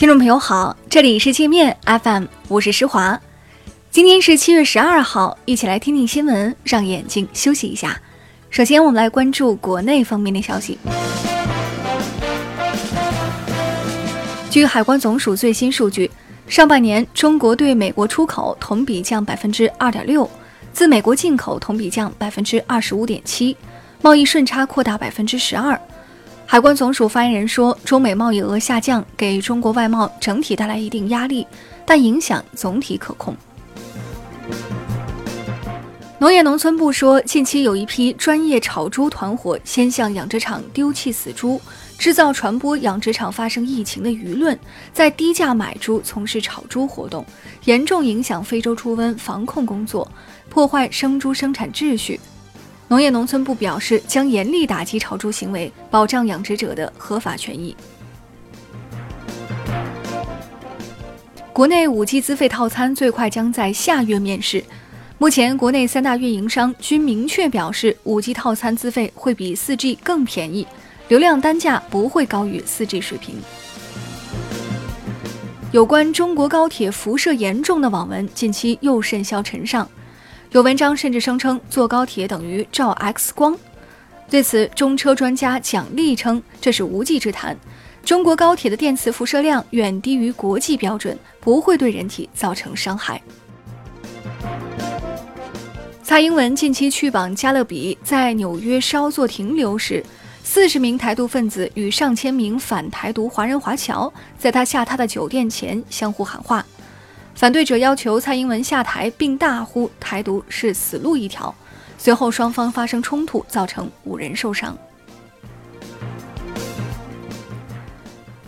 听众朋友好，这里是界面 FM，我是施华。今天是七月十二号，一起来听听新闻，让眼睛休息一下。首先，我们来关注国内方面的消息。据海关总署最新数据，上半年中国对美国出口同比降百分之二点六，自美国进口同比降百分之二十五点七，贸易顺差扩大百分之十二。海关总署发言人说，中美贸易额下降给中国外贸整体带来一定压力，但影响总体可控。农业农村部说，近期有一批专业炒猪团伙先向养殖场丢弃死猪，制造传播养殖场发生疫情的舆论，在低价买猪，从事炒猪活动，严重影响非洲猪瘟防控工作，破坏生猪生产秩序。农业农村部表示，将严厉打击炒猪行为，保障养殖者的合法权益。国内五 G 资费套餐最快将在下月面世。目前，国内三大运营商均明确表示，五 G 套餐资费会比四 G 更便宜，流量单价不会高于四 G 水平。有关中国高铁辐射严重的网文，近期又甚嚣尘上。有文章甚至声称坐高铁等于照 X 光，对此，中车专家蒋力称这是无稽之谈。中国高铁的电磁辐射量远低于国际标准，不会对人体造成伤害。蔡英文近期去往加勒比，在纽约稍作停留时，四十名台独分子与上千名反台独华人华侨在他下榻的酒店前相互喊话。反对者要求蔡英文下台，并大呼“台独是死路一条”。随后双方发生冲突，造成五人受伤。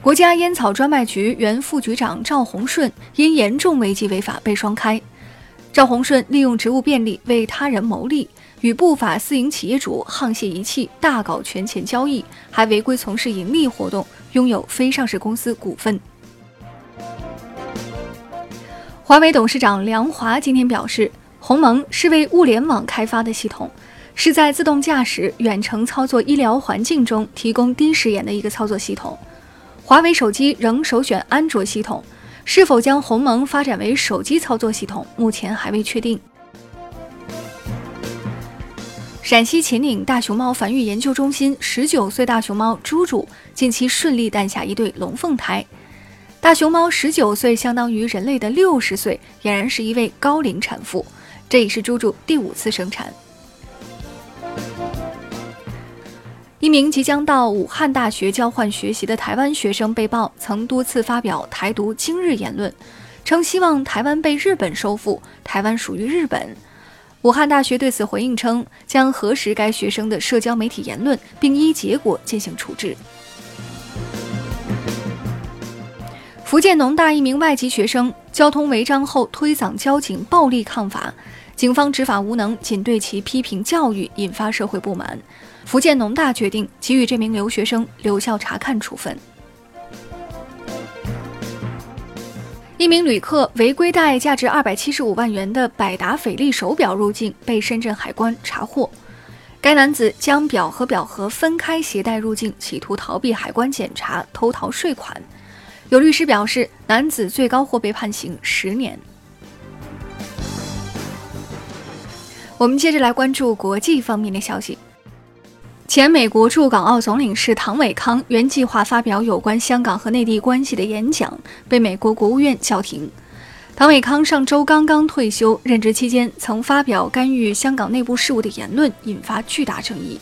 国家烟草专卖局原副局长赵洪顺因严重违纪违法被双开。赵洪顺利用职务便利为他人谋利，与不法私营企业主沆瀣一气，大搞权钱交易，还违规从事盈利活动，拥有非上市公司股份。华为董事长梁华今天表示，鸿蒙是为物联网开发的系统，是在自动驾驶、远程操作医疗环境中提供低时延的一个操作系统。华为手机仍首选安卓系统，是否将鸿蒙发展为手机操作系统，目前还未确定。陕西秦岭大熊猫繁育研究中心十九岁大熊猫猪猪近期顺利诞下一对龙凤胎。大熊猫十九岁，相当于人类的六十岁，俨然是一位高龄产妇。这已是猪猪第五次生产。一名即将到武汉大学交换学习的台湾学生被曝曾多次发表台独今日言论，称希望台湾被日本收复，台湾属于日本。武汉大学对此回应称，将核实该学生的社交媒体言论，并依结果进行处置。福建农大一名外籍学生交通违章后推搡交警，暴力抗法，警方执法无能，仅对其批评教育，引发社会不满。福建农大决定给予这名留学生留校察看处分。一名旅客违规带价值二百七十五万元的百达翡丽手表入境，被深圳海关查获。该男子将表和表盒分开携带入境，企图逃避海关检查，偷逃税款。有律师表示，男子最高或被判刑十年。我们接着来关注国际方面的消息。前美国驻港澳总领事唐伟康原计划发表有关香港和内地关系的演讲，被美国国务院叫停。唐伟康上周刚刚退休，任职期间曾发表干预香港内部事务的言论，引发巨大争议。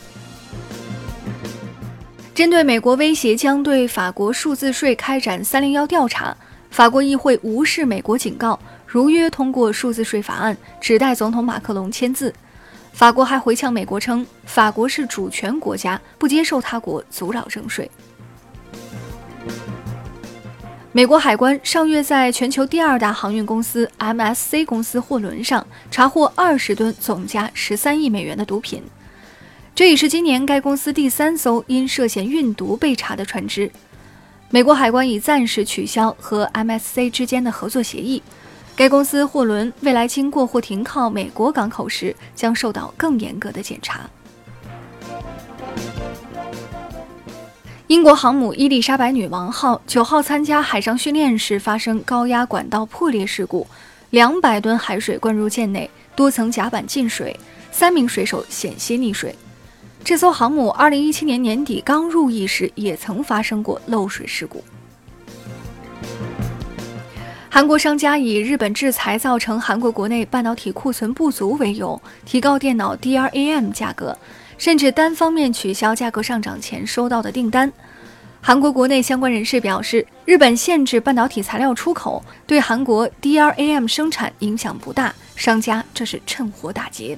针对美国威胁将对法国数字税开展“三零幺”调查，法国议会无视美国警告，如约通过数字税法案，只待总统马克龙签字。法国还回呛美国称，法国是主权国家，不接受他国阻扰征税。美国海关上月在全球第二大航运公司 MSC 公司货轮上查获二十吨总价十三亿美元的毒品。这已是今年该公司第三艘因涉嫌运毒被查的船只。美国海关已暂时取消和 MSC 之间的合作协议。该公司货轮未来经过或停靠美国港口时，将受到更严格的检查。英国航母伊丽莎白女王号九号参加海上训练时发生高压管道破裂事故，两百吨海水灌入舰内，多层甲板进水，三名水手险些溺水。这艘航母二零一七年年底刚入役时也曾发生过漏水事故。韩国商家以日本制裁造成韩国国内半导体库存不足为由，提高电脑 DRAM 价格。甚至单方面取消价格上涨前收到的订单。韩国国内相关人士表示，日本限制半导体材料出口，对韩国 DRAM 生产影响不大，商家这是趁火打劫。